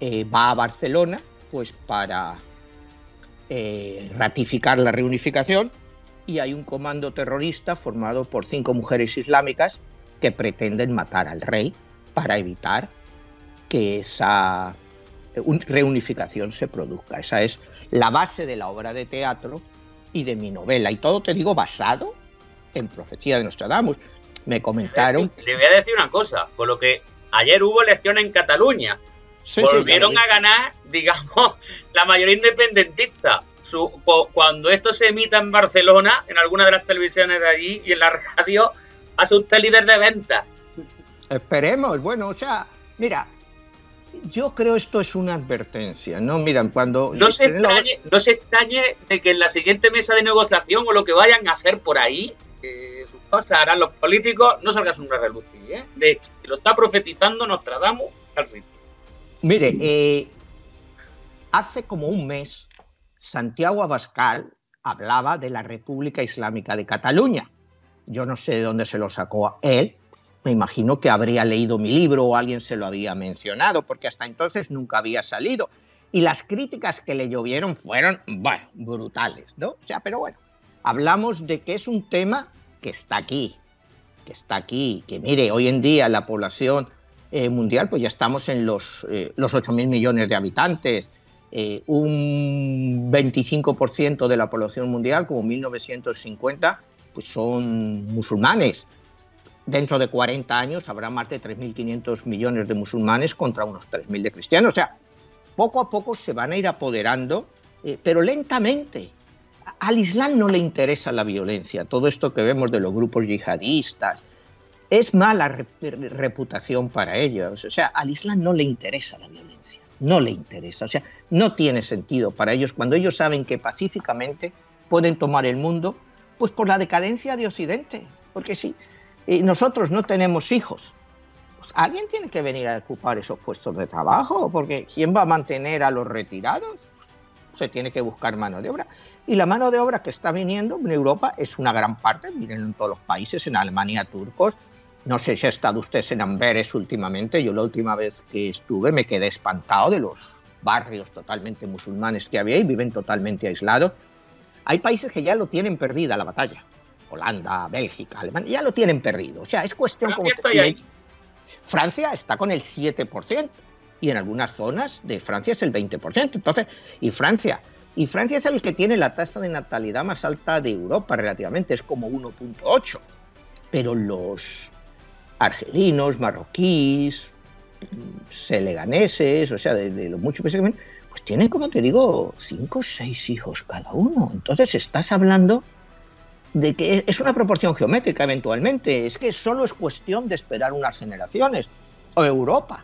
eh, va a Barcelona pues para eh, ratificar la reunificación y hay un comando terrorista formado por cinco mujeres islámicas que pretenden matar al rey para evitar que esa reunificación se produzca. Esa es la base de la obra de teatro y de mi novela. Y todo te digo basado en Profecía de Nostradamus. Me comentaron. Le voy a decir una cosa, por lo que ayer hubo elecciones en Cataluña. Volvieron a ganar, <laughs> digamos, la mayoría independentista. cuando esto se emita en Barcelona, en alguna de las televisiones de allí y en la radio, hace usted líder de ventas. Esperemos, bueno, o sea, mira, yo creo esto es una advertencia, ¿no? Miran, cuando... No se, extrañe, no se extrañe de que en la siguiente mesa de negociación o lo que vayan a hacer por ahí, sus cosas harán los políticos, no salgas un relucir, ¿eh? De hecho, lo está profetizando Nostradamus al sitio. Mire, eh, hace como un mes, Santiago Abascal hablaba de la República Islámica de Cataluña. yo no sé de dónde se lo sacó a él, me imagino que habría leído mi libro o alguien se lo había mencionado, porque hasta entonces nunca había salido. Y las críticas que le llovieron fueron, bueno, brutales, ¿no? O sea, pero bueno, hablamos de que es un tema que está aquí, que está aquí, que mire, hoy en día la población eh, mundial, pues ya estamos en los, eh, los 8.000 millones de habitantes, eh, un 25% de la población mundial, como 1950, pues son musulmanes dentro de 40 años habrá más de 3.500 millones de musulmanes contra unos 3.000 de cristianos. O sea, poco a poco se van a ir apoderando, eh, pero lentamente. Al Islam no le interesa la violencia, todo esto que vemos de los grupos yihadistas. Es mala reputación para ellos. O sea, al Islam no le interesa la violencia, no le interesa. O sea, no tiene sentido para ellos cuando ellos saben que pacíficamente pueden tomar el mundo, pues por la decadencia de Occidente. Porque y nosotros no tenemos hijos, pues alguien tiene que venir a ocupar esos puestos de trabajo, porque ¿quién va a mantener a los retirados? Se tiene que buscar mano de obra. Y la mano de obra que está viniendo en Europa es una gran parte, miren en todos los países, en Alemania, turcos. No sé si ha estado usted en Amberes últimamente, yo la última vez que estuve me quedé espantado de los barrios totalmente musulmanes que había y viven totalmente aislados. Hay países que ya lo tienen perdida la batalla. Holanda, Bélgica, Alemania, ya lo tienen perdido. O sea, es cuestión Francia como... Está ahí. Francia está con el 7% y en algunas zonas de Francia es el 20%. Entonces, y Francia, y Francia es el que tiene la tasa de natalidad más alta de Europa relativamente, es como 1.8. Pero los argelinos, marroquíes, seleganeses, o sea, de, los muchos países pues tienen, como te digo, 5 o 6 hijos cada uno. Entonces estás hablando de que es una proporción geométrica eventualmente, es que solo es cuestión de esperar unas generaciones. O Europa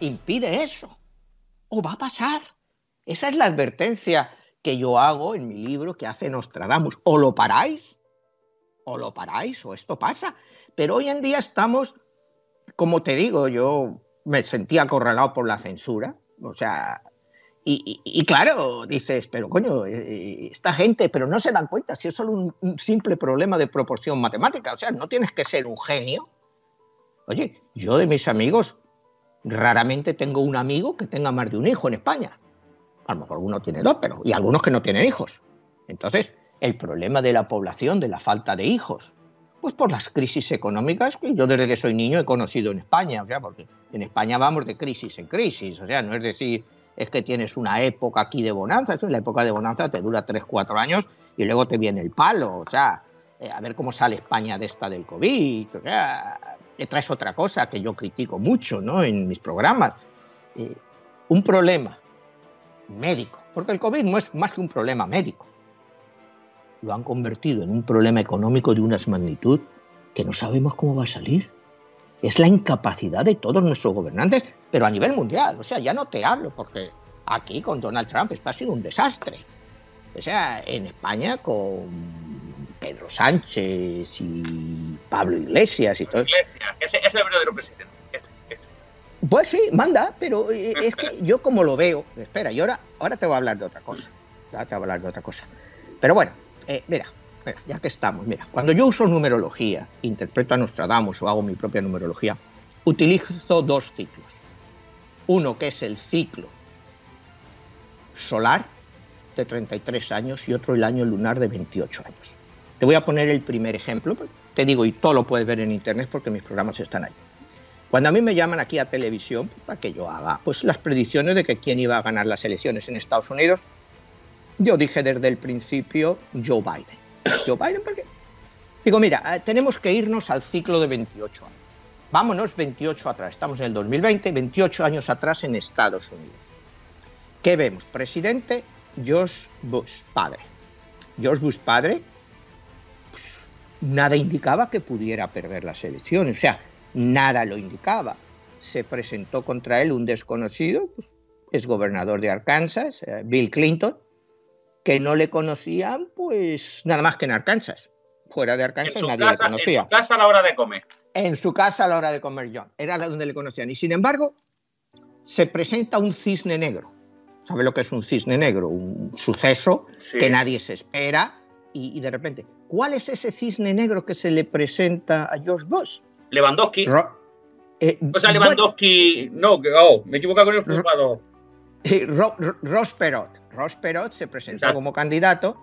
impide eso. O va a pasar. Esa es la advertencia que yo hago en mi libro que hace Nostradamus. O lo paráis, o lo paráis, o esto pasa. Pero hoy en día estamos, como te digo, yo me sentía acorralado por la censura. O sea, y, claro, dices, pero coño, eh, esta gente, pero no se dan cuenta si es solo un, simple problema de proporción matemática, o sea, no tienes que ser un genio. Oye, yo de mis amigos, raramente tengo un amigo que tenga más de un hijo en España. A lo mejor uno tiene dos, pero y algunos que no tienen hijos. Entonces, el problema de la población, de la falta de hijos, pues por las crisis económicas que yo desde que soy niño he conocido en España, o sea, porque en España vamos de crisis en crisis, o sea, no es decir es que tienes una época aquí de bonanza, eso la época de bonanza te dura 3, 4 años y luego te viene el palo, o sea, eh, a ver cómo sale España de esta del COVID, o sea, te traes otra cosa que yo critico mucho ¿no? en mis programas, eh, un problema médico, porque el COVID no es más que un problema médico, lo han convertido en un problema económico de una magnitud que no sabemos cómo va a salir es la incapacidad de todos nuestros gobernantes, pero a nivel mundial. O sea, ya no te hablo porque aquí con Donald Trump esto ha sido un desastre. O sea, en España con Pedro Sánchez y Pablo Iglesias y todo. Iglesias, ese, es el verdadero presidente. Pues sí, manda, pero eh, es que yo como lo veo, espera, y ahora, ahora te voy a hablar de otra cosa. Te voy a hablar de otra cosa. Pero bueno, eh, mira, ya que estamos, mira, cuando yo uso numerología, interpreto a Nostradamus o hago mi propia numerología, utilizo dos ciclos. Uno que es el ciclo solar de 33 años y otro el año lunar de 28 años. Te voy a poner el primer ejemplo, te digo, y todo lo puedes ver en internet porque mis programas están ahí. Cuando a mí me llaman aquí a televisión para que yo haga pues, las predicciones de que quién iba a ganar las elecciones en Estados Unidos, yo dije desde el principio Joe Biden. <coughs> Joe Biden, ¿por qué? Digo, mira, eh, tenemos que irnos al ciclo de 28 años. Vámonos 28 atrás. Estamos en el 2020, 28 años atrás en Estados Unidos. ¿Qué vemos? Presidente George Bush, padre. George Bush, padre, pues, nada indicaba que pudiera perder las elecciones. O sea, nada lo indicaba. Se presentó contra él un desconocido, pues, es gobernador de Arkansas, eh, Bill Clinton, que no le conocían, pues nada más que en Arkansas. Fuera de Arkansas nadie le conocía. En su casa a la hora de comer. En su casa a la hora de comer John. Era donde le conocían. Y sin embargo, se presenta un cisne negro. ¿Sabe lo que es un cisne negro? Un suceso que nadie se espera, y, de repente, ¿cuál es ese cisne negro que se le presenta a George Bush? Lewandowski. Eh, o sea, Lewandowski, no, que, oh, me he equivocado con el jugador. Eh, Ross Perot. Ross Perot se presentó como candidato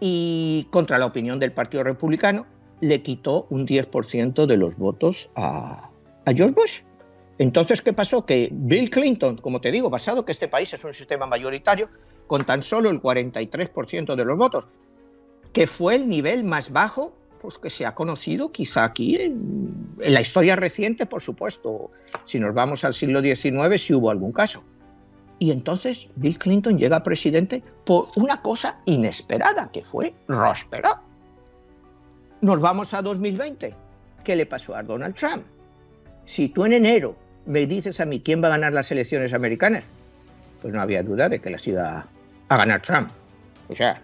y contra la opinión del Partido Republicano le quitó un 10% de los votos a, a George Bush. Entonces, ¿qué pasó? Que Bill Clinton, como te digo, basado que este país es un sistema mayoritario, con tan solo el 43% de los votos, que fue el nivel más bajo pues, que se ha conocido quizá aquí en, la historia reciente, por supuesto. Si nos vamos al siglo XIX, si hubo algún caso. Y entonces Bill Clinton llega presidente por una cosa inesperada, que fue Ross. Nos vamos a 2020. ¿Qué le pasó a Donald Trump? Si tú en enero me dices a mí quién va a ganar las elecciones americanas, pues no había duda de que las iba a ganar Trump. O sea,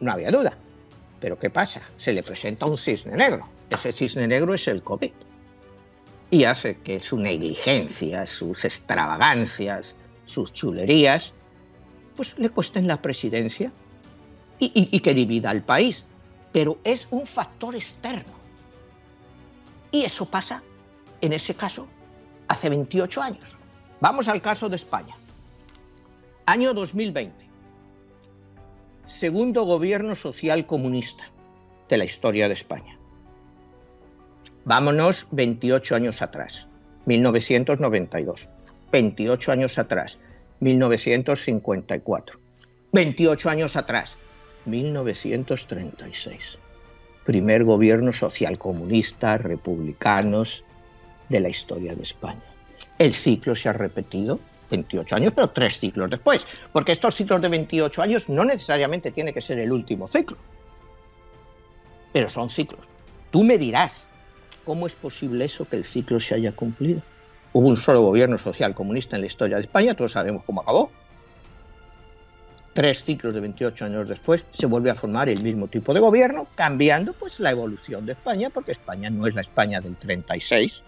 no había duda. Pero ¿qué pasa? Se le presenta un cisne negro. Ese cisne negro es el COVID. Y hace que su negligencia, sus extravagancias, sus chulerías, pues le cuesten la presidencia y, y que divida al país. Pero es un factor externo. Y eso pasa, en ese caso, hace 28 años. Vamos al caso de España. Año 2020. Segundo gobierno social comunista de la historia de España. Vámonos 28 años atrás, 1992. 28 años atrás, 1954. 28 años atrás, 1936. Primer gobierno social comunista, republicanos, de la historia de España. El ciclo se ha repetido 28 años, pero tres ciclos después, porque estos ciclos de 28 años no necesariamente tiene que ser el último ciclo, pero son ciclos. Tú me dirás, ¿cómo es posible eso que el ciclo se haya cumplido? Hubo un solo gobierno social comunista en la historia de España, todos sabemos cómo acabó. Tres ciclos de 28 años después se vuelve a formar el mismo tipo de gobierno, cambiando pues la evolución de España, porque España no es la España del 36,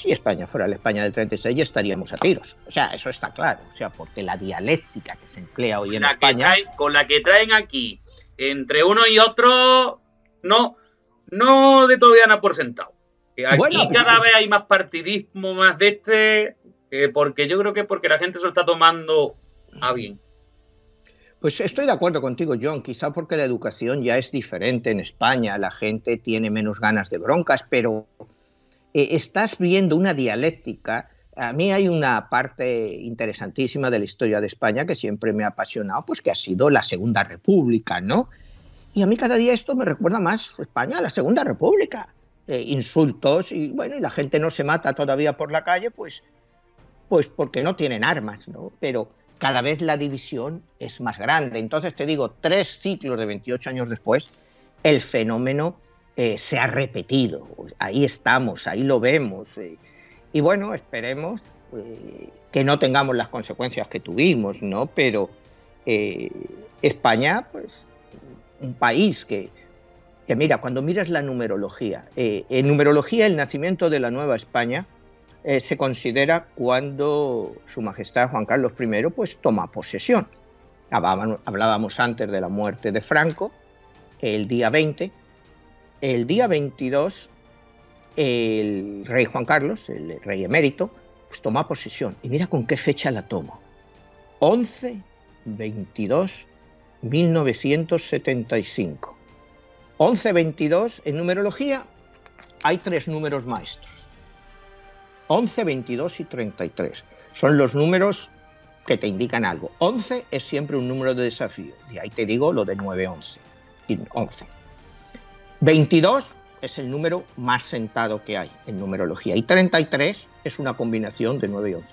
si España fuera la España del 36 ya estaríamos a tiros. O sea, eso está claro. O sea, porque la dialéctica que se emplea hoy en España... con la que traen aquí, entre uno y otro, no, no de todavía no por sentado. Aquí cada vez hay más partidismo, más de este, eh, porque yo creo que porque la gente se lo está tomando a bien. Pues estoy de acuerdo contigo, John, quizá porque la educación ya es diferente en España, la gente tiene menos ganas de broncas, pero eh, estás viendo una dialéctica. A mí hay una parte interesantísima de la historia de España que siempre me ha apasionado, pues que ha sido la Segunda República, ¿no? Y a mí cada día esto me recuerda más España, la Segunda República. Eh, insultos y bueno, y la gente no se mata todavía por la calle, pues, pues porque no tienen armas, ¿no? Pero cada vez la división es más grande. Entonces te digo, tres ciclos de 28 años después, el fenómeno eh, se ha repetido. Ahí estamos, ahí lo vemos. Eh. y bueno, esperemos eh, que no tengamos las consecuencias que tuvimos, ¿no? Pero España, pues, un país que, que, mira, cuando miras la numerología, en numerología el nacimiento de la Nueva España se considera cuando Su Majestad Juan Carlos I pues toma posesión. Hablábamos antes de la muerte de Franco, el día 20, el día 22, el rey Juan Carlos, el rey emérito, pues toma posesión. Y mira con qué fecha la toma. 11, 22, 1975. 11, 22, en numerología hay tres números maestros. 11, 22 y 33. Son los números que te indican algo. 11 es siempre un número de desafío. Y ahí te digo lo de 9, 11. 11. 22 es el número más sentado que hay en numerología y 33 es una combinación de 9 y 11.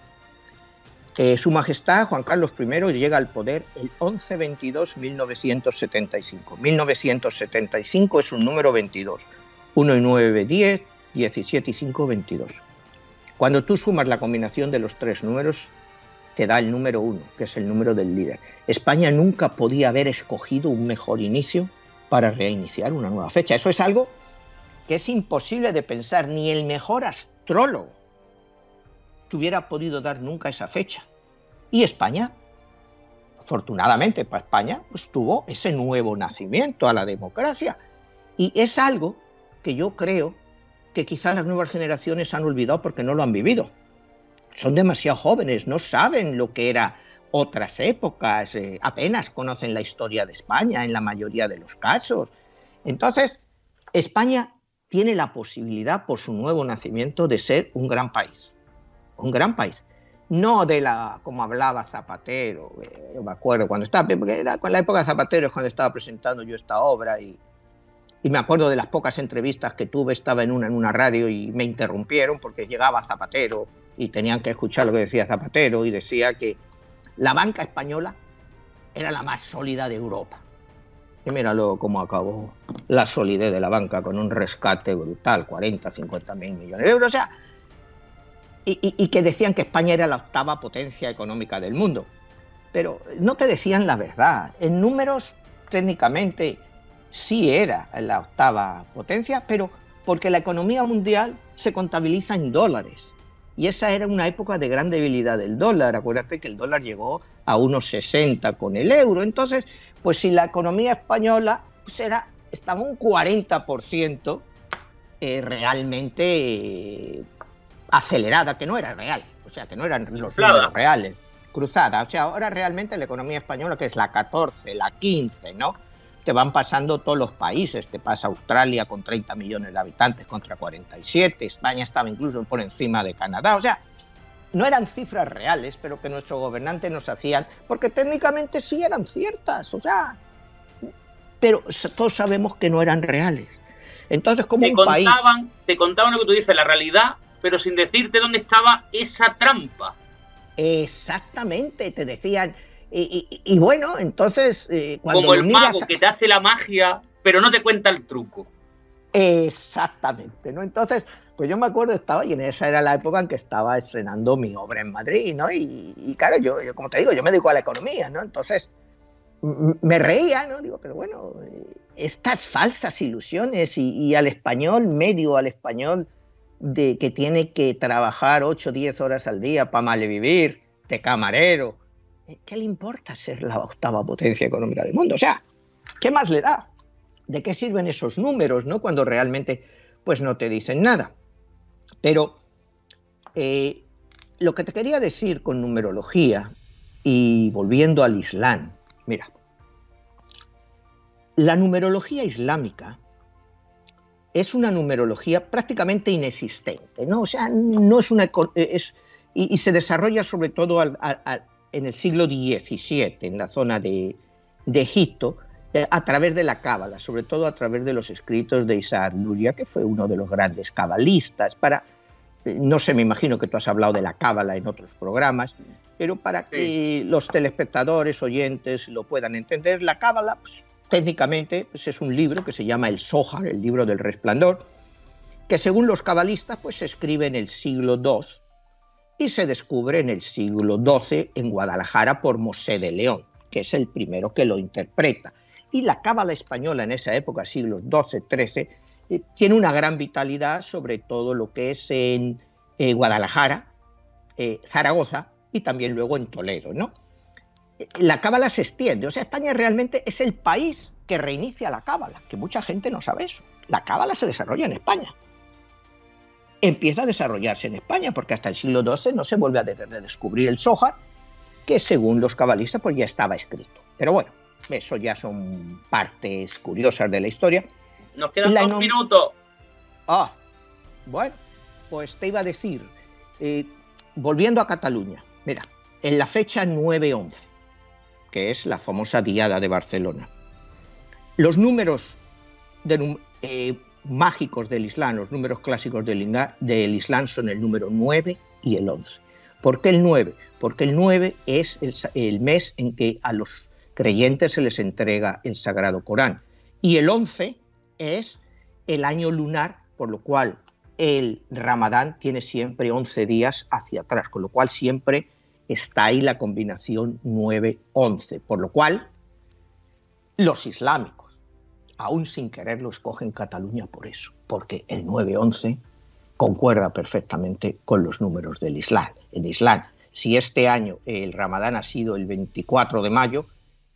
Eh, Su Majestad Juan Carlos I llega al poder el 11-22-1975. 1975 es un número 22. 1 y 9, 10, 17 y 5, 22. Cuando tú sumas la combinación de los tres números, te da el número 1, que es el número del líder. España nunca podía haber escogido un mejor inicio para reiniciar una nueva fecha. Eso es algo que es imposible de pensar, ni el mejor astrólogo tuviera podido dar nunca esa fecha. Y España afortunadamente para España, pues tuvo ese nuevo nacimiento a la democracia. Y es algo que yo creo que quizás las nuevas generaciones han olvidado porque no lo han vivido. Son demasiado jóvenes, no saben lo que era otras épocas, eh, apenas conocen la historia de España en la mayoría de los casos. Entonces, España tiene la posibilidad, por su nuevo nacimiento, de ser un gran país. Un gran país. No de la, como hablaba Zapatero, eh, yo me acuerdo cuando estaba, porque era con la época de Zapatero es cuando estaba presentando yo esta obra y, y me acuerdo de las pocas entrevistas que tuve, estaba en una en una radio y me interrumpieron porque llegaba Zapatero y tenían que escuchar lo que decía Zapatero y decía que la banca española era la más sólida de Europa. Y míralo cómo acabó la solidez de la banca con un rescate brutal, 40, 50 mil millones de euros. O sea, y, que decían que España era la octava potencia económica del mundo. Pero no te decían la verdad. En números, técnicamente, sí era la octava potencia, pero porque la economía mundial se contabiliza en dólares. Y esa era una época de gran debilidad del dólar. Acuérdate que el dólar llegó a unos 60 con el euro. Entonces, pues si la economía española pues era, estaba un 40% eh, realmente eh, acelerada, que no era real, o sea, que no eran los números reales, cruzada. O sea, ahora realmente la economía española, que es la 14, la 15, ¿no? Te van pasando todos los países, te pasa Australia con 30 millones de habitantes contra 47, España estaba incluso por encima de Canadá, o sea, no eran cifras reales, pero que nuestros gobernantes nos hacían, porque técnicamente sí eran ciertas, o sea, pero todos sabemos que no eran reales. Entonces, como te un contaban, Te contaban lo que tú dices, la realidad pero sin decirte dónde estaba esa trampa. Exactamente, te decían. Y, bueno, entonces. Eh, Como el mago que te hace la magia, pero no te cuenta el truco. Exactamente, ¿no? Entonces, pues yo me acuerdo, estaba, y en esa era la época en que estaba estrenando mi obra en Madrid, ¿no? Y, claro, yo, yo, como te digo, yo me dedico a la economía, ¿no? Entonces, me reía, ¿no? Digo, pero bueno, estas falsas ilusiones y al español medio, al español de que tiene que trabajar 8 o 10 horas al día para malvivir, de camarero. ¿Qué le importa ser la octava potencia económica del mundo? O sea, ¿qué más le da? ¿De qué sirven esos números, no? Cuando realmente, pues no te dicen nada. Pero eh, lo que te quería decir con numerología y volviendo al Islam, mira, la numerología islámica es una numerología prácticamente inexistente, ¿no? O sea, no es una... Es, y, se desarrolla sobre todo en el siglo XVII, en la zona de, Egipto, eh, a través de la cábala, sobre todo a través de los escritos de Isaac Luria, que fue uno de los grandes cabalistas. Para, eh, no sé, me imagino que tú has hablado de la cábala en otros programas, pero para que los telespectadores, oyentes lo puedan entender, la cábala pues, técnicamente pues, es un libro que se llama el Zohar, el libro del resplandor, que según los cabalistas pues, se escribe en el siglo II y se descubre en el siglo XII en Guadalajara por Mosé de León, que es el primero que lo interpreta. Y la cábala española en esa época, siglos XII, XIII, eh, tiene una gran vitalidad sobre todo lo que es en eh, Guadalajara, eh, Zaragoza y también luego en Toledo, ¿no? la cábala se extiende. O sea, España realmente es el país que reinicia la cábala, que mucha gente no sabe eso. La cábala se desarrolla en España. Empieza a desarrollarse en España, porque hasta el siglo XII no se vuelve a descubrir el Zohar, que según los cabalistas pues ya estaba escrito. Pero bueno, eso ya son partes curiosas de la historia. Nos quedan dos minutos. Ah, bueno, pues te iba a decir, eh, volviendo a Cataluña, mira, en la fecha 9-11, que es la famosa Diada de Barcelona. Los números eh, mágicos del Islam, los números clásicos del, Islam son el número 9 y el 11. ¿Por qué el 9? Porque el 9 es el, mes en que a los creyentes se les entrega el Sagrado Corán. Y el 11 es el año lunar, por lo cual el Ramadán tiene siempre 11 días hacia atrás, con lo cual siempre está ahí la combinación 9-11, por lo cual los islámicos, aún sin quererlo, escogen Cataluña por eso, porque el 9-11 concuerda perfectamente con los números del Islam. En Islam Si este año el Ramadán ha sido el 24 de mayo,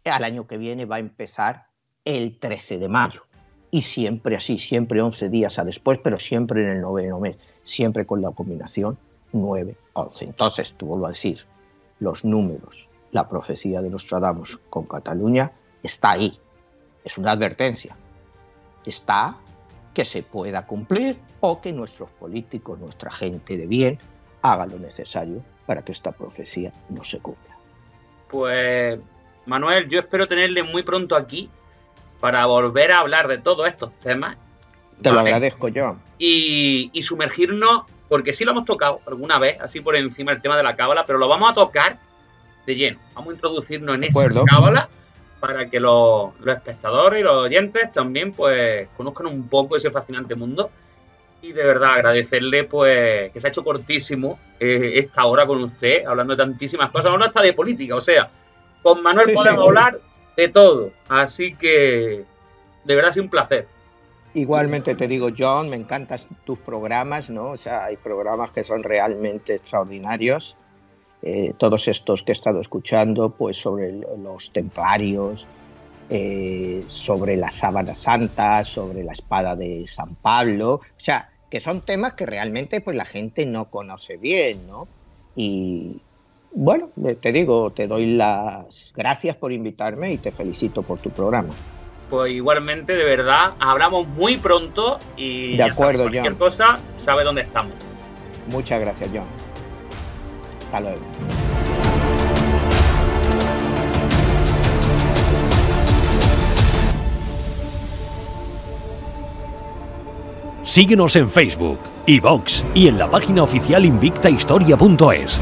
al año que viene va a empezar el 13 de mayo. Y siempre así, siempre 11 días a después, pero siempre en el noveno mes, siempre con la combinación 9-11. Entonces, tú vuelvo a decir, los números, la profecía de Nostradamus con Cataluña está ahí. Es una advertencia. Está que se pueda cumplir o que nuestros políticos, nuestra gente de bien, haga lo necesario para que esta profecía no se cumpla. Pues, Manuel, yo espero tenerle muy pronto aquí para volver a hablar de todos estos temas. Te lo agradezco, yo. Y, y, sumergirnos, porque sí lo hemos tocado alguna vez, así por encima del tema de la cábala, pero lo vamos a tocar de lleno. Vamos a introducirnos en esa cábala para que los, espectadores y los oyentes también pues conozcan un poco ese fascinante mundo. Y de verdad agradecerle pues que se ha hecho cortísimo eh, esta hora con usted, hablando de tantísimas cosas, no hasta de política, o sea, con Manuel podemos hablar de todo. Así que de verdad ha sido un placer. Igualmente te digo, John, me encantan tus programas, ¿no? O sea, hay programas que son realmente extraordinarios eh, todos estos que he estado escuchando, pues sobre los templarios, eh, sobre la sábana santa, sobre la espada de San Pablo, o sea, que son temas que realmente pues la gente no conoce bien, ¿no? Y bueno, te digo, te doy las gracias por invitarme y te felicito por tu programa. Pues igualmente, de verdad, hablamos muy pronto y de acuerdo, cualquier cosa sabe dónde estamos. Muchas gracias, John. Síguenos en Facebook, iVox y en la página oficial invictahistoria.es.